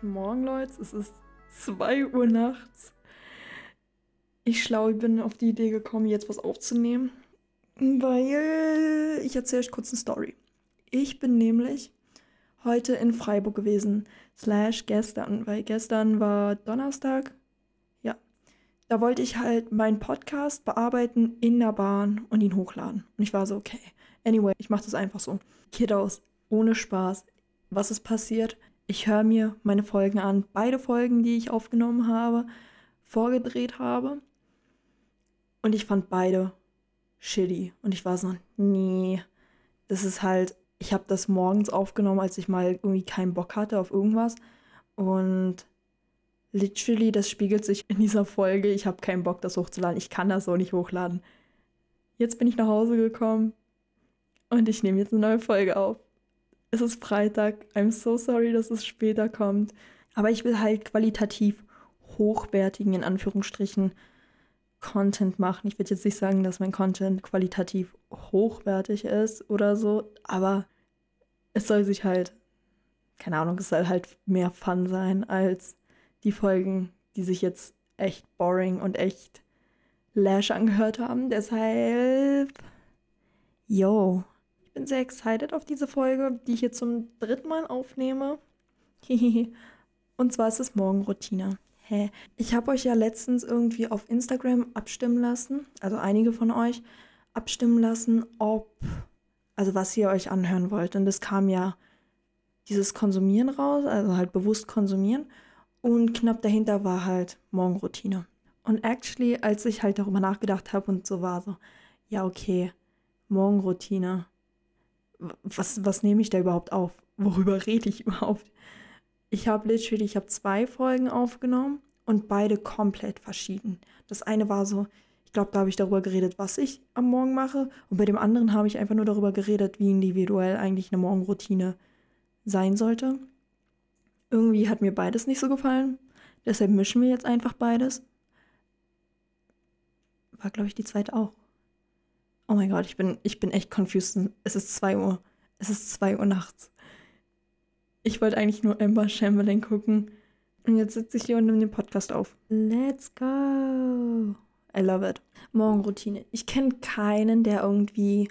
Guten Morgen, Leute. Es ist 2 Uhr nachts. Ich schlau bin auf die Idee gekommen, jetzt was aufzunehmen, weil ich erzähle euch kurz eine Story. Ich bin nämlich heute in Freiburg gewesen, slash gestern, weil gestern war Donnerstag. Ja, da wollte ich halt meinen Podcast bearbeiten in der Bahn und ihn hochladen. Und ich war so, okay, anyway, ich mache das einfach so. Kiddos, ohne Spaß. Was ist passiert? Ich höre mir meine Folgen an, beide Folgen, die ich aufgenommen habe, vorgedreht habe. Und ich fand beide shitty. Und ich war so, nee, das ist halt, ich habe das morgens aufgenommen, als ich mal irgendwie keinen Bock hatte auf irgendwas. Und literally, das spiegelt sich in dieser Folge. Ich habe keinen Bock, das hochzuladen. Ich kann das so nicht hochladen. Jetzt bin ich nach Hause gekommen und ich nehme jetzt eine neue Folge auf es ist Freitag. I'm so sorry, dass es später kommt. Aber ich will halt qualitativ hochwertigen, in Anführungsstrichen, Content machen. Ich würde jetzt nicht sagen, dass mein Content qualitativ hochwertig ist oder so, aber es soll sich halt, keine Ahnung, es soll halt mehr Fun sein als die Folgen, die sich jetzt echt boring und echt lash angehört haben. Deshalb, yo, ich bin sehr excited auf diese Folge, die ich jetzt zum dritten Mal aufnehme. Und zwar ist es Morgenroutine. Hä? Ich habe euch ja letztens irgendwie auf Instagram abstimmen lassen, also einige von euch abstimmen lassen, ob, also was ihr euch anhören wollt. Und es kam ja dieses Konsumieren raus, also halt bewusst konsumieren. Und knapp dahinter war halt Morgenroutine. Und actually, als ich halt darüber nachgedacht habe und so war so, ja, okay, Morgenroutine was, was nehme ich da überhaupt auf? Worüber rede ich überhaupt? Ich habe literally, ich habe zwei Folgen aufgenommen und beide komplett verschieden. Das eine war so, ich glaube, da habe ich darüber geredet, was ich am Morgen mache. Und bei dem anderen habe ich einfach nur darüber geredet, wie individuell eigentlich eine Morgenroutine sein sollte. Irgendwie hat mir beides nicht so gefallen. Deshalb mischen wir jetzt einfach beides. War, glaube ich, die zweite auch. Oh mein Gott, ich bin, ich bin echt confused. Es ist 2 Uhr. Es ist 2 Uhr nachts. Ich wollte eigentlich nur Ember Chamberlain gucken. Und jetzt sitze ich hier und nehme den Podcast auf. Let's go. I love it. Morgenroutine. Ich kenne keinen, der irgendwie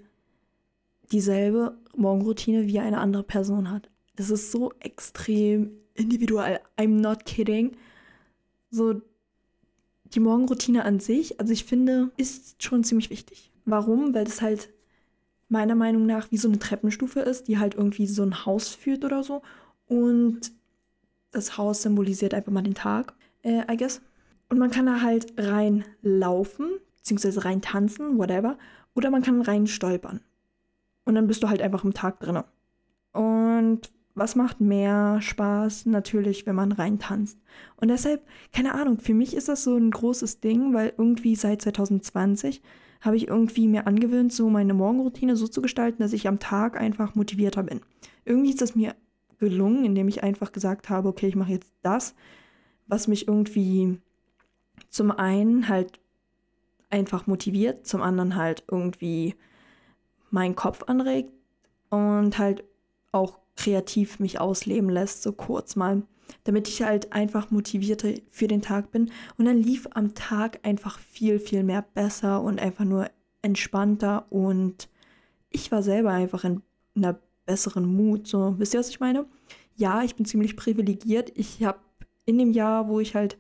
dieselbe Morgenroutine wie eine andere Person hat. Das ist so extrem individuell. I'm not kidding. So, die Morgenroutine an sich, also ich finde, ist schon ziemlich wichtig. Warum? Weil das halt meiner Meinung nach wie so eine Treppenstufe ist, die halt irgendwie so ein Haus führt oder so. Und das Haus symbolisiert einfach mal den Tag, äh, I guess. Und man kann da halt reinlaufen, beziehungsweise rein tanzen, whatever. Oder man kann rein stolpern. Und dann bist du halt einfach im Tag drin. Und was macht mehr Spaß? Natürlich, wenn man rein tanzt. Und deshalb, keine Ahnung, für mich ist das so ein großes Ding, weil irgendwie seit 2020 habe ich irgendwie mir angewöhnt, so meine Morgenroutine so zu gestalten, dass ich am Tag einfach motivierter bin. Irgendwie ist das mir gelungen, indem ich einfach gesagt habe, okay, ich mache jetzt das, was mich irgendwie zum einen halt einfach motiviert, zum anderen halt irgendwie meinen Kopf anregt und halt auch kreativ mich ausleben lässt, so kurz mal, damit ich halt einfach motivierter für den Tag bin. Und dann lief am Tag einfach viel, viel mehr besser und einfach nur entspannter und ich war selber einfach in einer besseren Mut. So, wisst ihr, was ich meine? Ja, ich bin ziemlich privilegiert. Ich habe in dem Jahr, wo ich halt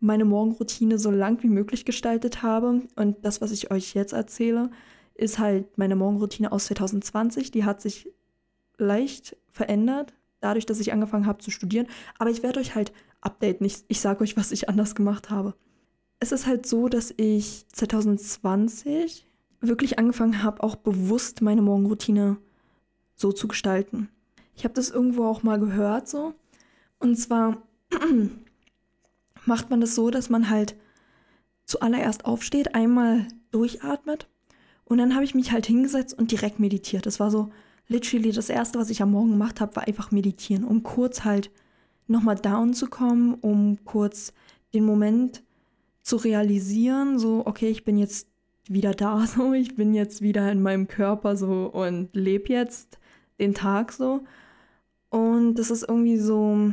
meine Morgenroutine so lang wie möglich gestaltet habe und das, was ich euch jetzt erzähle, ist halt meine Morgenroutine aus 2020. Die hat sich leicht verändert, dadurch, dass ich angefangen habe zu studieren. Aber ich werde euch halt updaten. Ich, ich sage euch, was ich anders gemacht habe. Es ist halt so, dass ich 2020 wirklich angefangen habe, auch bewusst meine Morgenroutine so zu gestalten. Ich habe das irgendwo auch mal gehört so. Und zwar macht man das so, dass man halt zuallererst aufsteht, einmal durchatmet und dann habe ich mich halt hingesetzt und direkt meditiert. Das war so literally das erste, was ich am Morgen gemacht habe, war einfach meditieren, um kurz halt nochmal down zu kommen, um kurz den Moment zu realisieren, so, okay, ich bin jetzt wieder da, so, ich bin jetzt wieder in meinem Körper so und lebe jetzt den Tag so. Und das ist irgendwie so,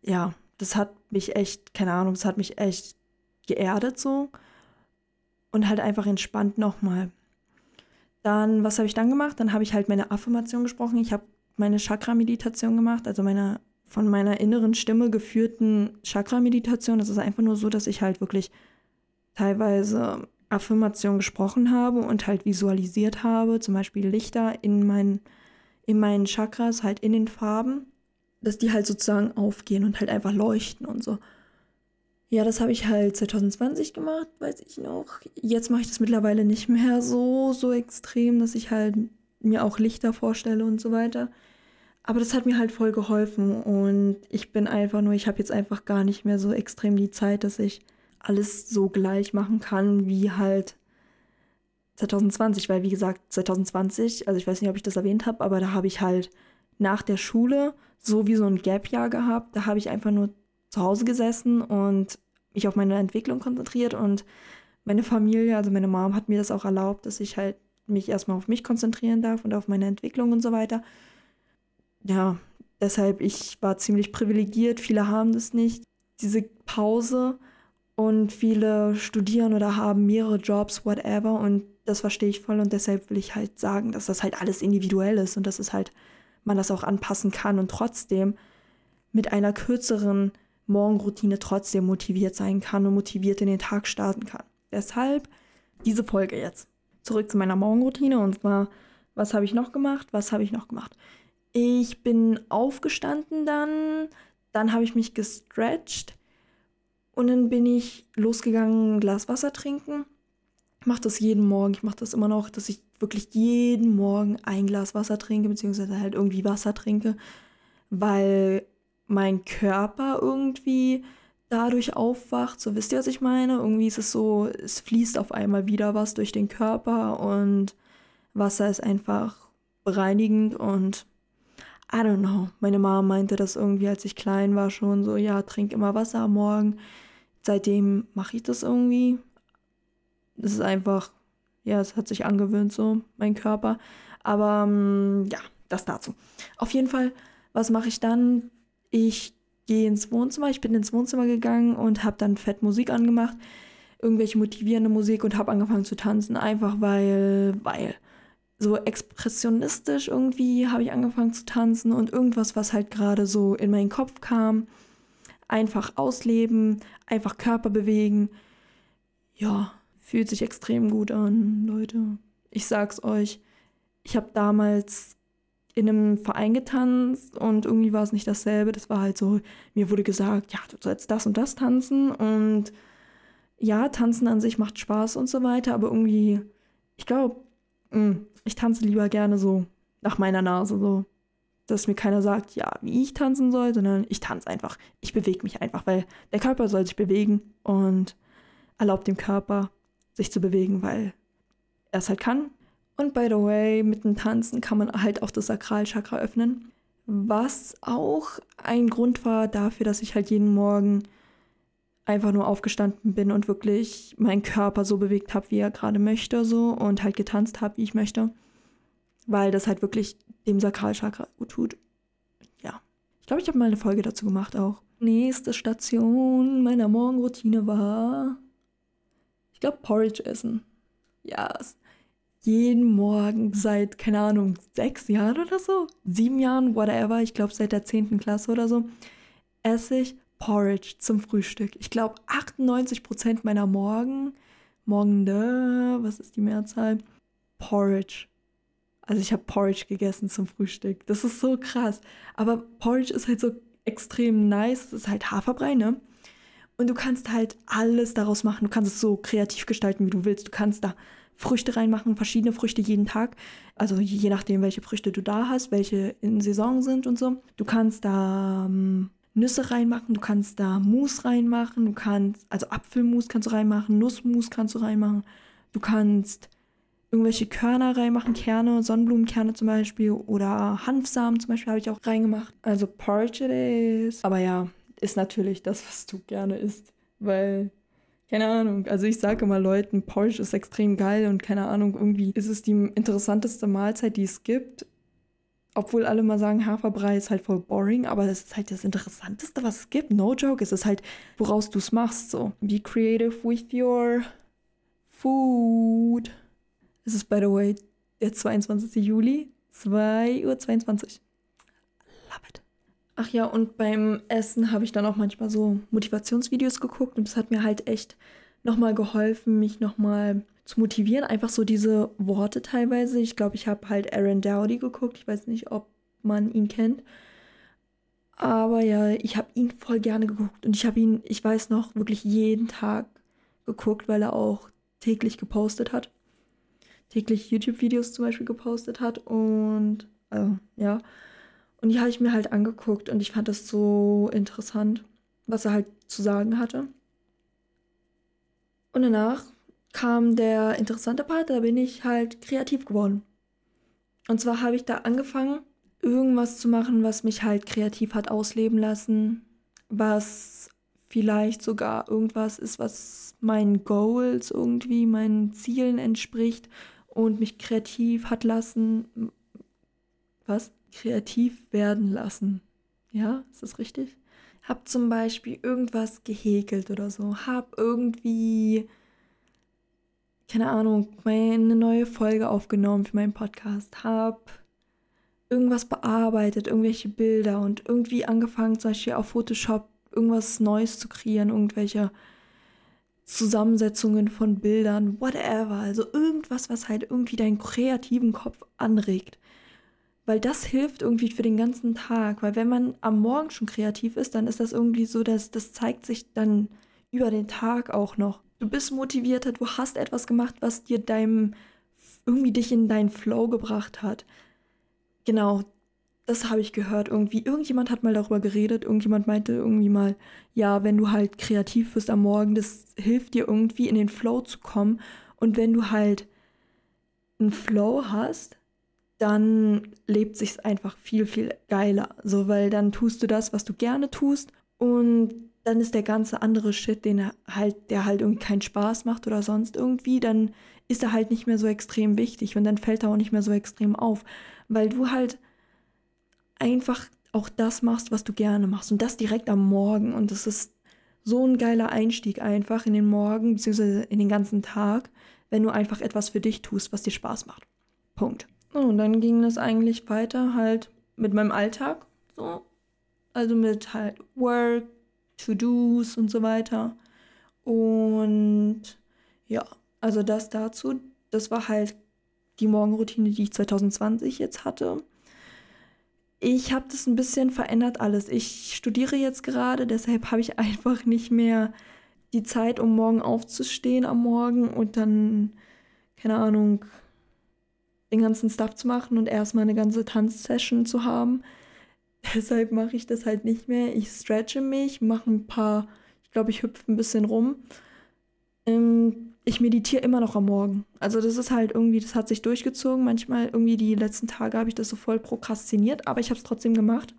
ja, das hat mich echt, keine Ahnung, das hat mich echt geerdet so und halt einfach entspannt nochmal. Dann, was habe ich dann gemacht? Dann habe ich halt meine Affirmation gesprochen. Ich habe meine Chakra-Meditation gemacht, also meine von meiner inneren Stimme geführten Chakra-Meditation. Das ist einfach nur so, dass ich halt wirklich teilweise Affirmation gesprochen habe und halt visualisiert habe, zum Beispiel Lichter in meinen, in meinen Chakras, halt in den Farben, dass die halt sozusagen aufgehen und halt einfach leuchten und so. Ja, das habe ich halt 2020 gemacht, weiß ich noch. Jetzt mache ich das mittlerweile nicht mehr so, so extrem, dass ich halt mir auch Lichter vorstelle und so weiter. Aber das hat mir halt voll geholfen und ich bin einfach nur, ich habe jetzt einfach gar nicht mehr so extrem die Zeit, dass ich alles so gleich machen kann wie halt 2020, weil wie gesagt, 2020, also ich weiß nicht, ob ich das erwähnt habe, aber da habe ich halt nach der Schule so wie so ein Gap-Jahr gehabt. Da habe ich einfach nur zu Hause gesessen und mich auf meine Entwicklung konzentriert und meine Familie, also meine Mom hat mir das auch erlaubt, dass ich halt mich erstmal auf mich konzentrieren darf und auf meine Entwicklung und so weiter. Ja, deshalb, ich war ziemlich privilegiert, viele haben das nicht. Diese Pause und viele studieren oder haben mehrere Jobs, whatever. Und das verstehe ich voll. Und deshalb will ich halt sagen, dass das halt alles individuell ist und dass es halt man das auch anpassen kann und trotzdem mit einer kürzeren Morgenroutine trotzdem motiviert sein kann und motiviert in den Tag starten kann. Deshalb diese Folge jetzt. Zurück zu meiner Morgenroutine und zwar, was habe ich noch gemacht? Was habe ich noch gemacht? Ich bin aufgestanden dann, dann habe ich mich gestretcht, und dann bin ich losgegangen, ein Glas Wasser trinken. Ich mache das jeden Morgen. Ich mache das immer noch, dass ich wirklich jeden Morgen ein Glas Wasser trinke, beziehungsweise halt irgendwie Wasser trinke, weil mein Körper irgendwie dadurch aufwacht. So wisst ihr, was ich meine? Irgendwie ist es so, es fließt auf einmal wieder was durch den Körper und Wasser ist einfach bereinigend und I don't know. Meine Mama meinte das irgendwie, als ich klein war, schon so, ja, trink immer Wasser am Morgen seitdem mache ich das irgendwie. Das ist einfach, ja, es hat sich angewöhnt, so mein Körper. Aber ähm, ja, das dazu. Auf jeden Fall, was mache ich dann? Ich gehe ins Wohnzimmer. Ich bin ins Wohnzimmer gegangen und habe dann fett Musik angemacht. Irgendwelche motivierende Musik und habe angefangen zu tanzen. Einfach weil, weil. So expressionistisch irgendwie habe ich angefangen zu tanzen und irgendwas, was halt gerade so in meinen Kopf kam einfach ausleben, einfach Körper bewegen. Ja, fühlt sich extrem gut an, Leute. Ich sag's euch, ich habe damals in einem Verein getanzt und irgendwie war es nicht dasselbe. Das war halt so, mir wurde gesagt, ja, du sollst das und das tanzen und ja, tanzen an sich macht Spaß und so weiter, aber irgendwie, ich glaube, hm, ich tanze lieber gerne so nach meiner Nase so dass mir keiner sagt, ja, wie ich tanzen soll, sondern ich tanze einfach. Ich bewege mich einfach, weil der Körper soll sich bewegen und erlaubt dem Körper, sich zu bewegen, weil er es halt kann. Und by the way, mit dem Tanzen kann man halt auch das Sakralchakra öffnen. Was auch ein Grund war dafür, dass ich halt jeden Morgen einfach nur aufgestanden bin und wirklich meinen Körper so bewegt habe, wie er gerade möchte, so und halt getanzt habe, wie ich möchte. Weil das halt wirklich dem Sakralchakra gut tut. Ja. Ich glaube, ich habe mal eine Folge dazu gemacht auch. Nächste Station meiner Morgenroutine war, ich glaube, Porridge essen. Ja, yes. Jeden Morgen seit, keine Ahnung, sechs Jahren oder so, sieben Jahren, whatever, ich glaube seit der zehnten Klasse oder so, esse ich Porridge zum Frühstück. Ich glaube, 98% meiner Morgen, morgende, was ist die Mehrzahl? Porridge. Also ich habe Porridge gegessen zum Frühstück. Das ist so krass. Aber Porridge ist halt so extrem nice. Es ist halt Haferbrei, ne? Und du kannst halt alles daraus machen. Du kannst es so kreativ gestalten, wie du willst. Du kannst da Früchte reinmachen, verschiedene Früchte jeden Tag. Also je nachdem, welche Früchte du da hast, welche in Saison sind und so. Du kannst da ähm, Nüsse reinmachen, du kannst da Mousse reinmachen, du kannst, also Apfelmus kannst du reinmachen, Nussmus kannst du reinmachen. Du kannst irgendwelche Körner reinmachen, Kerne, Sonnenblumenkerne zum Beispiel oder Hanfsamen zum Beispiel habe ich auch reingemacht. Also Porridge it is. Aber ja, ist natürlich das, was du gerne isst, weil keine Ahnung. Also ich sage immer Leuten, Porridge ist extrem geil und keine Ahnung, irgendwie ist es die interessanteste Mahlzeit, die es gibt. obwohl alle mal sagen, Haferbrei ist halt voll boring, aber das ist halt das Interessanteste, was es gibt. No joke, es ist halt, woraus du es machst. So, be creative with your food. Es ist, by the way, der 22. Juli, 2.22 Uhr. Ach ja, und beim Essen habe ich dann auch manchmal so Motivationsvideos geguckt und das hat mir halt echt nochmal geholfen, mich nochmal zu motivieren. Einfach so diese Worte teilweise. Ich glaube, ich habe halt Aaron Dowdy geguckt. Ich weiß nicht, ob man ihn kennt. Aber ja, ich habe ihn voll gerne geguckt. Und ich habe ihn, ich weiß noch, wirklich jeden Tag geguckt, weil er auch täglich gepostet hat. Täglich YouTube-Videos zum Beispiel gepostet hat. Und äh, ja. Und die habe ich mir halt angeguckt und ich fand das so interessant, was er halt zu sagen hatte. Und danach kam der interessante Part, da bin ich halt kreativ geworden. Und zwar habe ich da angefangen, irgendwas zu machen, was mich halt kreativ hat ausleben lassen, was vielleicht sogar irgendwas ist, was meinen Goals irgendwie, meinen Zielen entspricht und mich kreativ hat lassen. Was? Kreativ werden lassen. Ja, ist das richtig? Hab zum Beispiel irgendwas gehäkelt oder so. Hab irgendwie keine Ahnung, meine neue Folge aufgenommen für meinen Podcast, habe irgendwas bearbeitet, irgendwelche Bilder und irgendwie angefangen, zum Beispiel auf Photoshop irgendwas Neues zu kreieren, irgendwelche Zusammensetzungen von Bildern, whatever. Also irgendwas, was halt irgendwie deinen kreativen Kopf anregt. Weil das hilft irgendwie für den ganzen Tag. Weil wenn man am Morgen schon kreativ ist, dann ist das irgendwie so, dass das zeigt sich dann über den Tag auch noch du bist motivierter, du hast etwas gemacht, was dir deinem, irgendwie dich in deinen Flow gebracht hat. Genau, das habe ich gehört irgendwie. Irgendjemand hat mal darüber geredet, irgendjemand meinte irgendwie mal, ja, wenn du halt kreativ bist am Morgen, das hilft dir irgendwie in den Flow zu kommen. Und wenn du halt einen Flow hast, dann lebt sich's einfach viel, viel geiler. So, weil dann tust du das, was du gerne tust und dann ist der ganze andere Shit, den halt, der halt irgendwie keinen Spaß macht oder sonst irgendwie, dann ist er halt nicht mehr so extrem wichtig und dann fällt er auch nicht mehr so extrem auf, weil du halt einfach auch das machst, was du gerne machst und das direkt am Morgen und das ist so ein geiler Einstieg einfach in den Morgen beziehungsweise in den ganzen Tag, wenn du einfach etwas für dich tust, was dir Spaß macht. Punkt. Und dann ging es eigentlich weiter halt mit meinem Alltag so, also mit halt Work, To-Dos und so weiter. Und ja, also das dazu. Das war halt die Morgenroutine, die ich 2020 jetzt hatte. Ich habe das ein bisschen verändert alles. Ich studiere jetzt gerade, deshalb habe ich einfach nicht mehr die Zeit, um morgen aufzustehen am Morgen und dann, keine Ahnung, den ganzen Stuff zu machen und erstmal eine ganze Tanzsession zu haben. Deshalb mache ich das halt nicht mehr. Ich stretche mich, mache ein paar, ich glaube, ich hüpfe ein bisschen rum. Ähm, ich meditiere immer noch am Morgen. Also das ist halt irgendwie, das hat sich durchgezogen. Manchmal irgendwie die letzten Tage habe ich das so voll prokrastiniert, aber ich habe es trotzdem gemacht,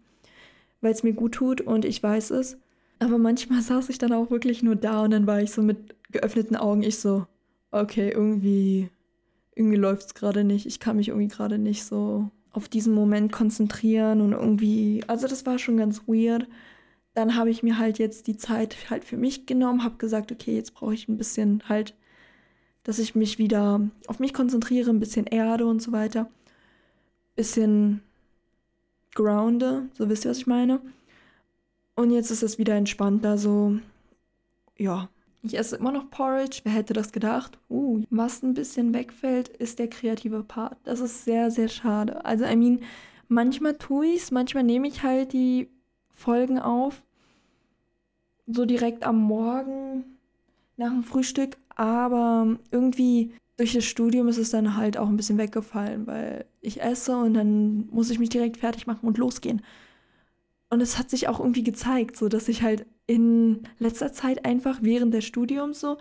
weil es mir gut tut und ich weiß es. Aber manchmal saß ich dann auch wirklich nur da und dann war ich so mit geöffneten Augen, ich so, okay, irgendwie, irgendwie läuft es gerade nicht. Ich kann mich irgendwie gerade nicht so auf diesen Moment konzentrieren und irgendwie, also das war schon ganz weird. Dann habe ich mir halt jetzt die Zeit halt für mich genommen, habe gesagt, okay, jetzt brauche ich ein bisschen halt, dass ich mich wieder auf mich konzentriere, ein bisschen Erde und so weiter. Bisschen grounde, so wisst ihr, was ich meine. Und jetzt ist es wieder entspannter, so, ja, ich esse immer noch Porridge. Wer hätte das gedacht? Uh, was ein bisschen wegfällt, ist der kreative Part. Das ist sehr, sehr schade. Also, I mean, manchmal tue ich es, manchmal nehme ich halt die Folgen auf. So direkt am Morgen nach dem Frühstück. Aber irgendwie durch das Studium ist es dann halt auch ein bisschen weggefallen, weil ich esse und dann muss ich mich direkt fertig machen und losgehen. Und es hat sich auch irgendwie gezeigt, so dass ich halt in letzter Zeit einfach während des Studiums so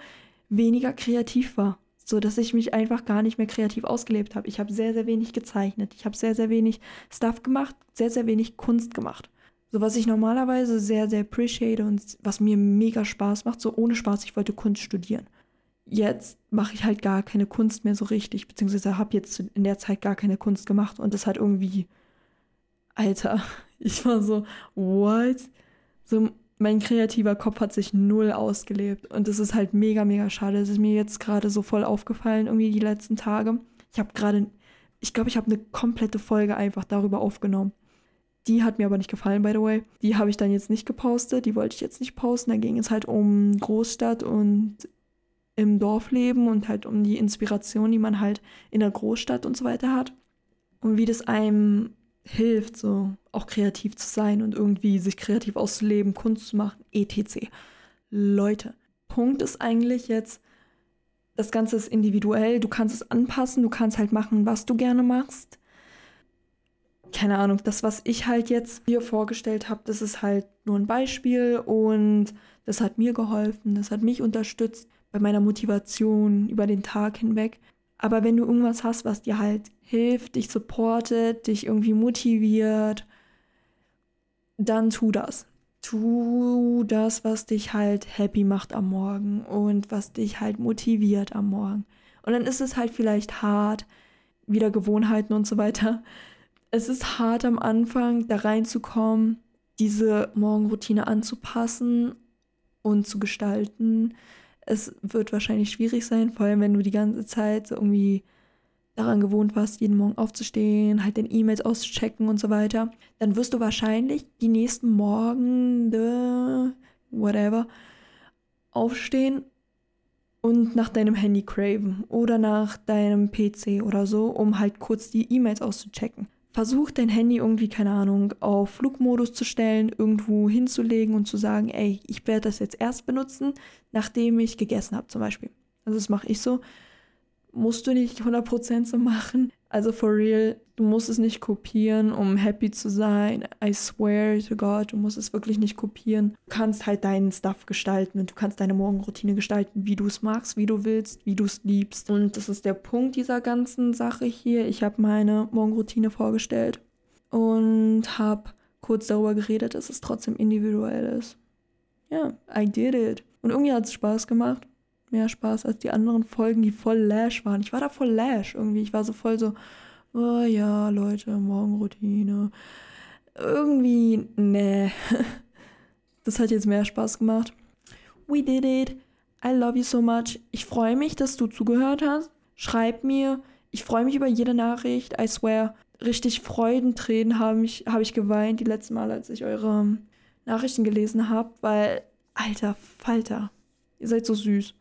weniger kreativ war. So dass ich mich einfach gar nicht mehr kreativ ausgelebt habe. Ich habe sehr, sehr wenig gezeichnet. Ich habe sehr, sehr wenig Stuff gemacht, sehr, sehr wenig Kunst gemacht. So was ich normalerweise sehr, sehr appreciate und was mir mega Spaß macht, so ohne Spaß, ich wollte Kunst studieren. Jetzt mache ich halt gar keine Kunst mehr so richtig, beziehungsweise habe jetzt in der Zeit gar keine Kunst gemacht und das hat irgendwie Alter, ich war so, what? So, mein kreativer Kopf hat sich null ausgelebt. Und das ist halt mega, mega schade. Das ist mir jetzt gerade so voll aufgefallen, irgendwie die letzten Tage. Ich habe gerade, ich glaube, ich habe eine komplette Folge einfach darüber aufgenommen. Die hat mir aber nicht gefallen, by the way. Die habe ich dann jetzt nicht gepostet. Die wollte ich jetzt nicht posten. Da ging es halt um Großstadt und im Dorf leben und halt um die Inspiration, die man halt in der Großstadt und so weiter hat. Und wie das einem hilft, so auch kreativ zu sein und irgendwie sich kreativ auszuleben, Kunst zu machen, etc. Leute, Punkt ist eigentlich jetzt, das Ganze ist individuell, du kannst es anpassen, du kannst halt machen, was du gerne machst. Keine Ahnung, das, was ich halt jetzt hier vorgestellt habe, das ist halt nur ein Beispiel und das hat mir geholfen, das hat mich unterstützt bei meiner Motivation über den Tag hinweg. Aber wenn du irgendwas hast, was dir halt hilft, dich supportet, dich irgendwie motiviert, dann tu das. Tu das, was dich halt happy macht am Morgen und was dich halt motiviert am Morgen. Und dann ist es halt vielleicht hart, wieder Gewohnheiten und so weiter. Es ist hart am Anfang, da reinzukommen, diese Morgenroutine anzupassen und zu gestalten. Es wird wahrscheinlich schwierig sein, vor allem wenn du die ganze Zeit so irgendwie daran gewohnt warst, jeden Morgen aufzustehen, halt den E-Mails auszuchecken und so weiter, dann wirst du wahrscheinlich die nächsten Morgen, whatever, aufstehen und nach deinem Handy craven oder nach deinem PC oder so, um halt kurz die E-Mails auszuchecken. Versuch dein Handy irgendwie, keine Ahnung, auf Flugmodus zu stellen, irgendwo hinzulegen und zu sagen, ey, ich werde das jetzt erst benutzen, nachdem ich gegessen habe zum Beispiel. Also das mache ich so musst du nicht 100% so machen. Also for real, du musst es nicht kopieren, um happy zu sein. I swear to God, du musst es wirklich nicht kopieren. Du kannst halt deinen Stuff gestalten und du kannst deine Morgenroutine gestalten, wie du es magst, wie du willst, wie du es liebst. Und das ist der Punkt dieser ganzen Sache hier. Ich habe meine Morgenroutine vorgestellt und habe kurz darüber geredet, dass es trotzdem individuell ist. Ja, yeah, I did it. Und irgendwie hat es Spaß gemacht mehr Spaß als die anderen Folgen, die voll Lash waren. Ich war da voll Lash irgendwie. Ich war so voll so, oh ja, Leute, Morgenroutine. Irgendwie, nee. Das hat jetzt mehr Spaß gemacht. We did it. I love you so much. Ich freue mich, dass du zugehört hast. Schreib mir. Ich freue mich über jede Nachricht. I swear. Richtig Freudentränen habe ich, hab ich geweint die letzten Mal, als ich eure Nachrichten gelesen habe, weil, alter Falter, ihr seid so süß.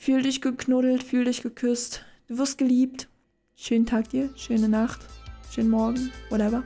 Fühl dich geknuddelt, fühl dich geküsst. Du wirst geliebt. Schönen Tag dir, schöne Nacht, schönen Morgen, whatever.